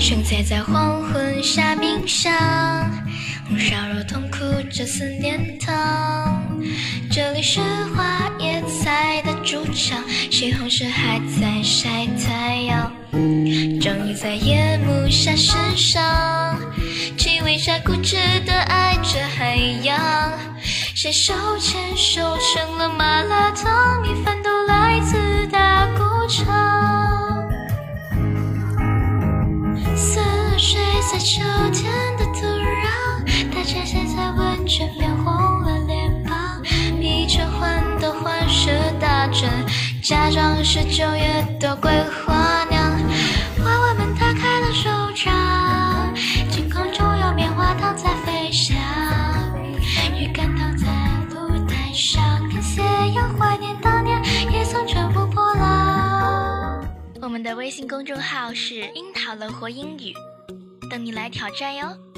盛载在黄昏下冰上，红烧肉痛苦着思念汤。这里是花椰菜的主场，西红柿还在晒太阳。终于在夜幕下释上，气味下固执的爱着海洋。谁手牵手成了麻辣烫，在秋天的土壤，大闸蟹在温泉变红了脸庞。比车环的环是大阵，假装是九月的桂花酿。娃娃们打开了手掌，天空中有棉花糖在飞翔。鱼竿躺在露台上，看斜阳，怀念当年也曾乘风破浪。我们的微信公众号是樱桃乐活英语，等你来挑战哟。